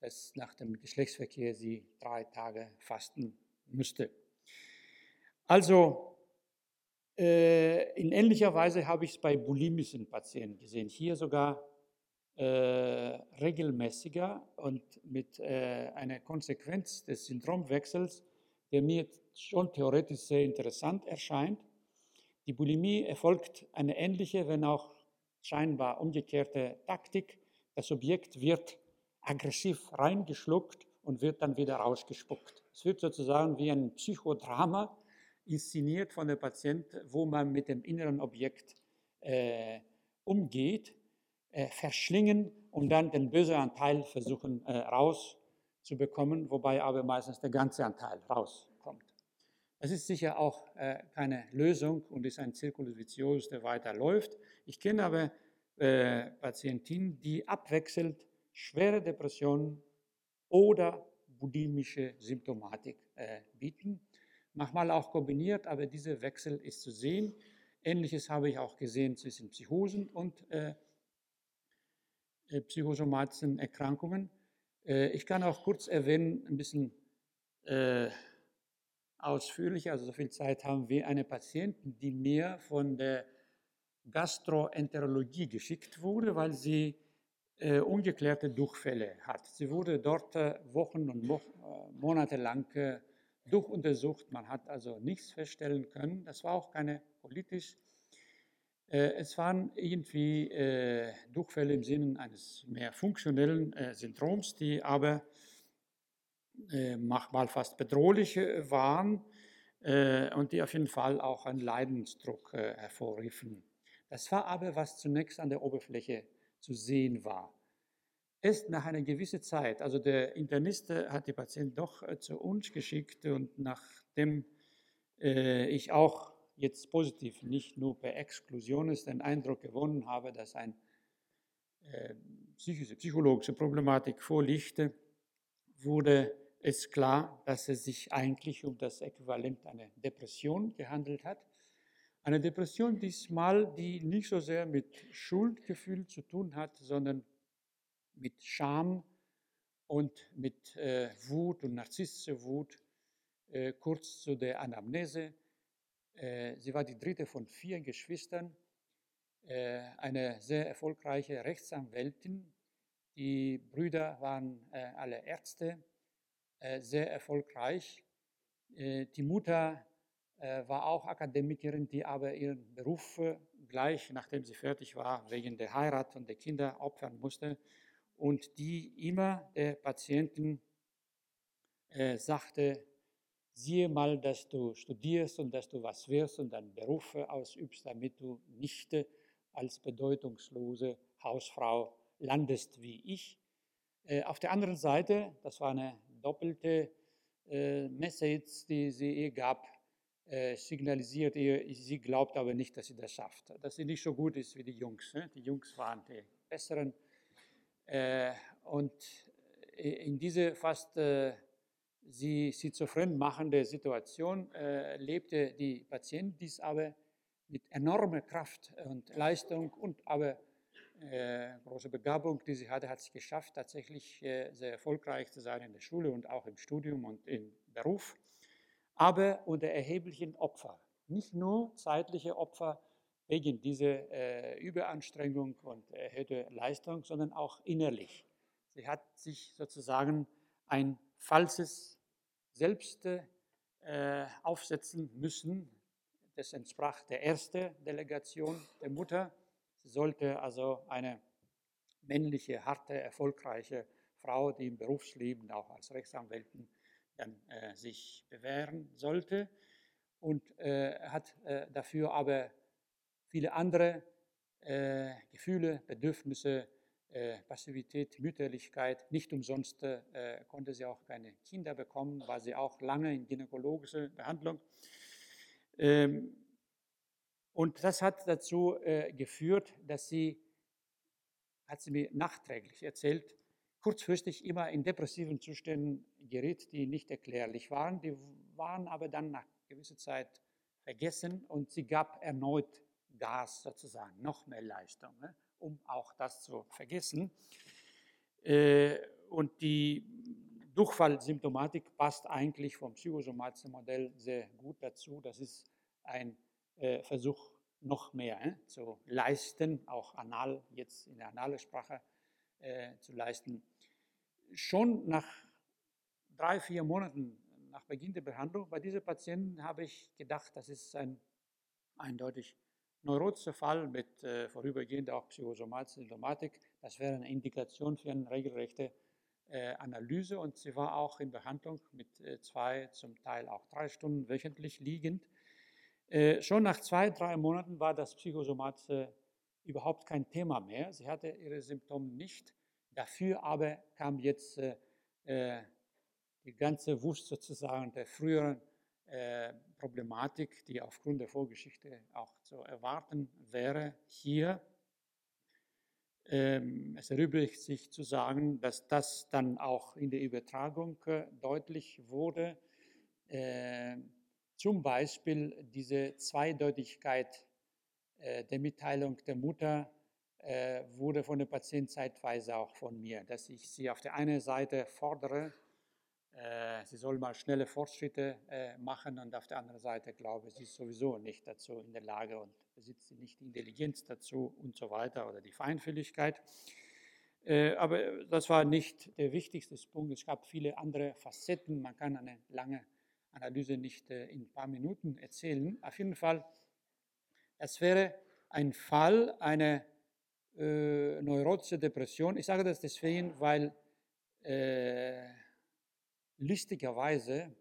dass nach dem Geschlechtsverkehr sie drei Tage fasten müsste. Also äh, in ähnlicher Weise habe ich es bei bulimischen Patienten gesehen. Hier sogar regelmäßiger und mit äh, einer Konsequenz des Syndromwechsels, der mir schon theoretisch sehr interessant erscheint. Die Bulimie erfolgt eine ähnliche, wenn auch scheinbar umgekehrte Taktik. Das Objekt wird aggressiv reingeschluckt und wird dann wieder rausgespuckt. Es wird sozusagen wie ein Psychodrama inszeniert von der Patient, wo man mit dem inneren Objekt äh, umgeht, äh, verschlingen und dann den bösen Anteil versuchen äh, rauszubekommen, wobei aber meistens der ganze Anteil rauskommt. Das ist sicher auch äh, keine Lösung und ist ein Zirkulus viciosus, der weiterläuft. Ich kenne aber äh, Patientinnen, die abwechselnd schwere Depressionen oder bulimische Symptomatik äh, bieten. Manchmal auch kombiniert, aber dieser Wechsel ist zu sehen. Ähnliches habe ich auch gesehen zwischen Psychosen und äh psychosomatischen Erkrankungen. Äh, ich kann auch kurz erwähnen, ein bisschen äh, ausführlicher, also so viel Zeit haben wir eine Patientin, die mir von der Gastroenterologie geschickt wurde, weil sie äh, ungeklärte Durchfälle hat. Sie wurde dort äh, Wochen und Mo äh, Monate lang äh, durchuntersucht. Man hat also nichts feststellen können. Das war auch keine politisch. Äh, es waren irgendwie äh, Durchfälle im Sinne eines mehr funktionellen Syndroms, die aber manchmal fast bedrohlich waren und die auf jeden Fall auch einen Leidensdruck hervorriefen. Das war aber, was zunächst an der Oberfläche zu sehen war. Erst nach einer gewissen Zeit, also der Internist hat die Patienten doch äh, zu uns geschickt und nachdem äh, ich auch jetzt positiv, nicht nur per Exklusion ist, den Eindruck gewonnen habe, dass eine äh, psychische, psychologische Problematik vorliegt, wurde es klar, dass es sich eigentlich um das Äquivalent einer Depression gehandelt hat. Eine Depression diesmal, die nicht so sehr mit Schuldgefühl zu tun hat, sondern mit Scham und mit äh, Wut und narzisstischer Wut. Äh, kurz zu der Anamnese. Äh, sie war die dritte von vier Geschwistern, äh, eine sehr erfolgreiche Rechtsanwältin. Die Brüder waren äh, alle Ärzte, sehr erfolgreich. die Mutter war auch Akademikerin, die aber ihren Beruf gleich, nachdem sie fertig war, wegen der Heirat und der Kinder opfern musste und die immer der Patienten sagte, siehe mal, dass du studierst und dass du was wirst und deinen Beruf ausübst, damit du nicht als bedeutungslose Hausfrau landest wie ich. Äh, auf der anderen Seite, das war eine doppelte äh, Message, die sie ihr gab, äh, signalisiert ihr, sie glaubt aber nicht, dass sie das schafft, dass sie nicht so gut ist wie die Jungs. Ne? Die Jungs waren die besseren. Und in diese fast sie schizophren machende Situation lebte die Patientin, dies aber mit enormer Kraft und Leistung und aber äh, große Begabung, die sie hatte, hat sie geschafft, tatsächlich äh, sehr erfolgreich zu sein in der Schule und auch im Studium und im Beruf aber unter erheblichen Opfern. Nicht nur zeitliche Opfer wegen dieser äh, Überanstrengung und erhöhter Leistung, sondern auch innerlich. Sie hat sich sozusagen ein falsches Selbst äh, aufsetzen müssen. Das entsprach der ersten Delegation der Mutter. Sie sollte also eine männliche, harte, erfolgreiche Frau, die im Berufsleben auch als Rechtsanwältin dann äh, sich bewähren sollte und äh, hat äh, dafür aber viele andere äh, Gefühle, Bedürfnisse, äh, Passivität, Mütterlichkeit. Nicht umsonst äh, konnte sie auch keine Kinder bekommen, war sie auch lange in gynäkologischer Behandlung. Ähm, und das hat dazu äh, geführt, dass sie, hat sie mir nachträglich erzählt, kurzfristig immer in depressiven Zuständen geriet, die nicht erklärlich waren. Die waren aber dann nach gewisser Zeit vergessen und sie gab erneut Gas sozusagen, noch mehr Leistung, ne, um auch das zu vergessen. Äh, und die Durchfallsymptomatik passt eigentlich vom psychosomatischen Modell sehr gut dazu. Das ist ein äh, Versuch, noch mehr äh, zu leisten, auch anal, jetzt in der analen Sprache zu leisten. Schon nach drei, vier Monaten nach Beginn der Behandlung bei dieser Patienten habe ich gedacht, das ist ein eindeutig neurotischer Fall mit äh, vorübergehender auch Symptomatik. Das wäre eine Indikation für eine regelrechte äh, Analyse und sie war auch in Behandlung mit äh, zwei, zum Teil auch drei Stunden wöchentlich liegend. Äh, schon nach zwei, drei Monaten war das Psychosomatische überhaupt kein Thema mehr. Sie hatte ihre Symptome nicht. Dafür aber kam jetzt äh, äh, die ganze Wust sozusagen der früheren äh, Problematik, die aufgrund der Vorgeschichte auch zu erwarten wäre, hier. Ähm, es erübrigt sich zu sagen, dass das dann auch in der Übertragung äh, deutlich wurde. Äh, zum Beispiel diese Zweideutigkeit der Mitteilung der Mutter wurde von der Patientin zeitweise auch von mir, dass ich sie auf der einen Seite fordere, sie soll mal schnelle Fortschritte machen und auf der anderen Seite glaube, sie ist sowieso nicht dazu in der Lage und besitzt nicht die Intelligenz dazu und so weiter oder die Feinfühligkeit. Aber das war nicht der wichtigste Punkt. Es gab viele andere Facetten. Man kann eine lange Analyse nicht äh, in ein paar Minuten erzählen. Auf jeden Fall, das wäre ein Fall einer äh, neurotischen Depression. Ich sage das deswegen, weil äh, listigerweise,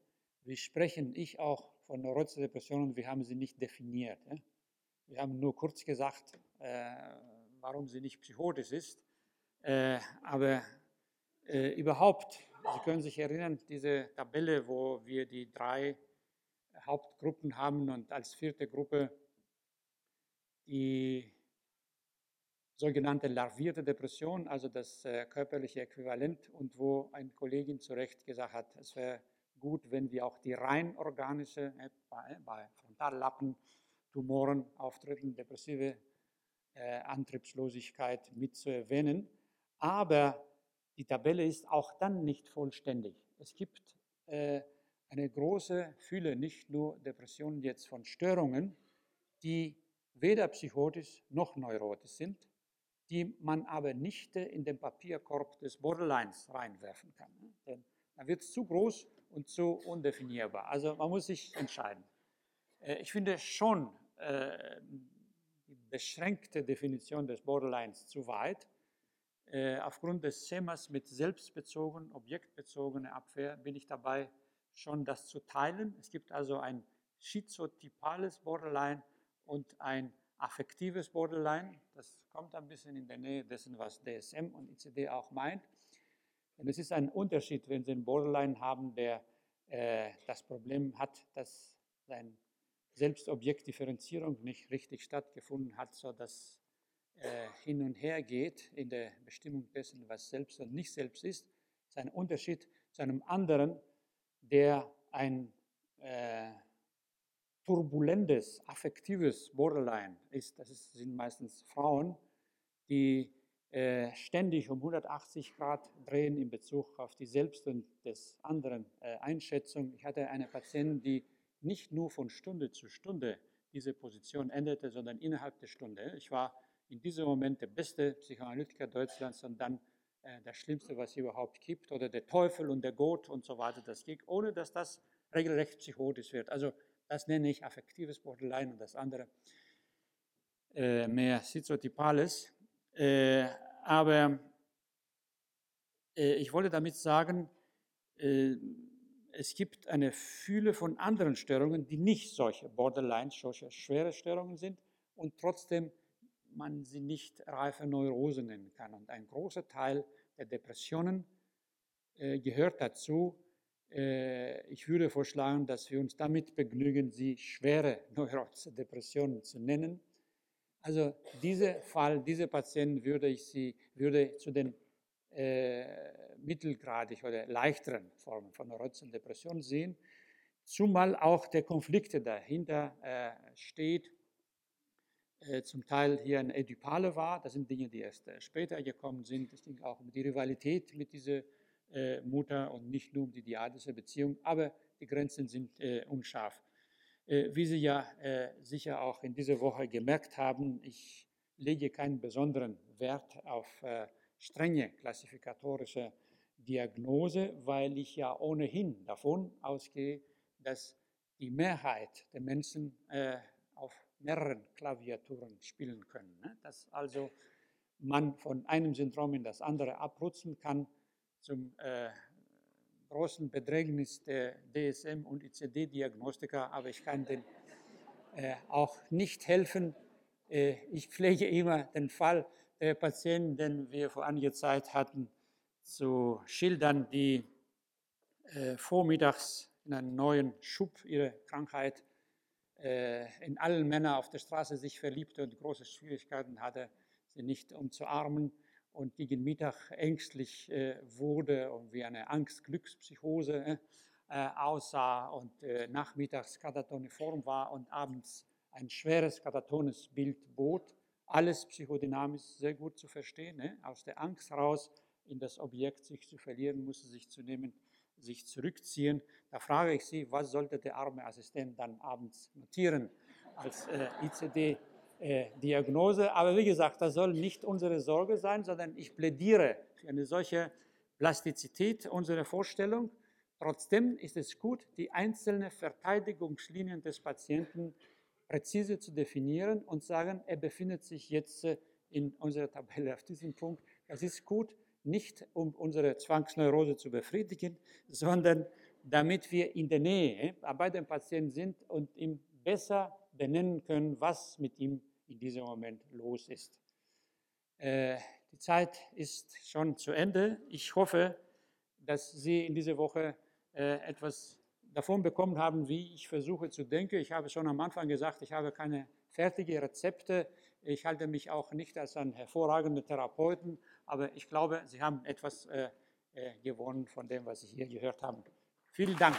wir sprechen ich auch von neurotischen Depressionen, wir haben sie nicht definiert. Ja? Wir haben nur kurz gesagt, äh, warum sie nicht psychotisch ist. Äh, aber äh, überhaupt Sie können sich erinnern, diese Tabelle, wo wir die drei Hauptgruppen haben und als vierte Gruppe die sogenannte larvierte Depression, also das äh, körperliche Äquivalent und wo eine Kollegin zu Recht gesagt hat, es wäre gut, wenn wir auch die rein organische, bei, bei Frontallappen, Tumoren, Auftritten, depressive äh, Antriebslosigkeit mit zu erwähnen. Aber die Tabelle ist auch dann nicht vollständig. Es gibt äh, eine große Fülle, nicht nur Depressionen jetzt von Störungen, die weder psychotisch noch neurotisch sind, die man aber nicht in den Papierkorb des Borderlines reinwerfen kann. Ne? Denn dann wird es zu groß und zu undefinierbar. Also man muss sich entscheiden. Äh, ich finde schon äh, die beschränkte Definition des Borderlines zu weit. Äh, aufgrund des Schemas mit selbstbezogen, objektbezogene Abwehr bin ich dabei, schon das zu teilen. Es gibt also ein schizotypales Borderline und ein affektives Borderline. Das kommt ein bisschen in der Nähe dessen, was DSM und ICD auch meint. Denn es ist ein Unterschied, wenn Sie einen Borderline haben, der äh, das Problem hat, dass seine Selbstobjektdifferenzierung nicht richtig stattgefunden hat, sodass äh, hin und her geht in der Bestimmung dessen, was selbst und nicht selbst ist, ist ein Unterschied zu einem anderen, der ein äh, turbulentes, affektives Borderline ist. Das ist, sind meistens Frauen, die äh, ständig um 180 Grad drehen in Bezug auf die Selbst- und des anderen äh, Einschätzung. Ich hatte eine Patientin, die nicht nur von Stunde zu Stunde diese Position änderte, sondern innerhalb der Stunde. Ich war in diesem Moment der beste Psychoanalytiker Deutschlands und dann äh, das Schlimmste, was es überhaupt gibt, oder der Teufel und der Gott und so weiter, das geht, ohne dass das regelrecht psychotisch wird. Also das nenne ich affektives Borderline und das andere äh, mehr schizotypales. Äh, aber äh, ich wollte damit sagen, äh, es gibt eine Fülle von anderen Störungen, die nicht solche Borderlines, solche schwere Störungen sind und trotzdem man sie nicht reife Neurose nennen kann. Und ein großer Teil der Depressionen äh, gehört dazu. Äh, ich würde vorschlagen, dass wir uns damit begnügen, sie schwere Neurodepressionen zu nennen. Also dieser Fall, diese Patienten würde ich sie würde zu den äh, mittelgradig oder leichteren Formen von Neurodepression sehen, zumal auch der Konflikt dahinter äh, steht äh, zum Teil hier ein Ödipale war. Das sind Dinge, die erst äh, später gekommen sind. Es ging auch um die Rivalität mit dieser äh, Mutter und nicht nur um die diadische Beziehung, aber die Grenzen sind unscharf. Wie Sie ja sicher auch in dieser Woche gemerkt haben, ich lege keinen besonderen Wert auf strenge klassifikatorische Diagnose, weil ich ja ohnehin davon ausgehe, dass die Mehrheit der Menschen auf mehreren Klaviaturen spielen können. Ne? Dass also man von einem Syndrom in das andere abrutschen kann zum äh, großen Bedrängnis der DSM- und ICD-Diagnostiker, aber ich kann den äh, auch nicht helfen. Äh, ich pflege immer den Fall der Patienten, den wir vor einiger Zeit hatten, zu schildern, die äh, vormittags in einen neuen Schub ihrer Krankheit äh, in allen Männern auf der Straße sich verliebte und große Schwierigkeiten hatte, sie nicht umzuarmen und gegen Mittag ängstlich äh, wurde und wie eine Angst-Glückspsychose äh, aussah und nachmittags katatoniform war und abends ein schweres katatones Bild bot. Alles psychodynamisch sehr gut zu verstehen, ne? aus der Angst heraus in das Objekt sich zu verlieren, musste sich zu nehmen sich zurückziehen. Da frage ich Sie, was sollte der arme Assistent dann abends notieren als äh, ICD-Diagnose? Äh, Aber wie gesagt, das soll nicht unsere Sorge sein, sondern ich plädiere für eine solche Plastizität unserer Vorstellung. Trotzdem ist es gut, die einzelnen Verteidigungslinien des Patienten präzise zu definieren und sagen, er befindet sich jetzt äh, in unserer Tabelle auf diesem Punkt. Das ist gut, nicht um unsere Zwangsneurose zu befriedigen, sondern damit wir in der Nähe bei dem Patienten sind und ihm besser benennen können, was mit ihm in diesem Moment los ist. Äh, die Zeit ist schon zu Ende. Ich hoffe, dass Sie in dieser Woche äh, etwas davon bekommen haben, wie ich versuche zu denken. Ich habe schon am Anfang gesagt, ich habe keine fertigen Rezepte. Ich halte mich auch nicht als ein hervorragender Therapeuten, aber ich glaube, Sie haben etwas äh, äh, gewonnen von dem, was Sie hier gehört haben. Vielen Dank.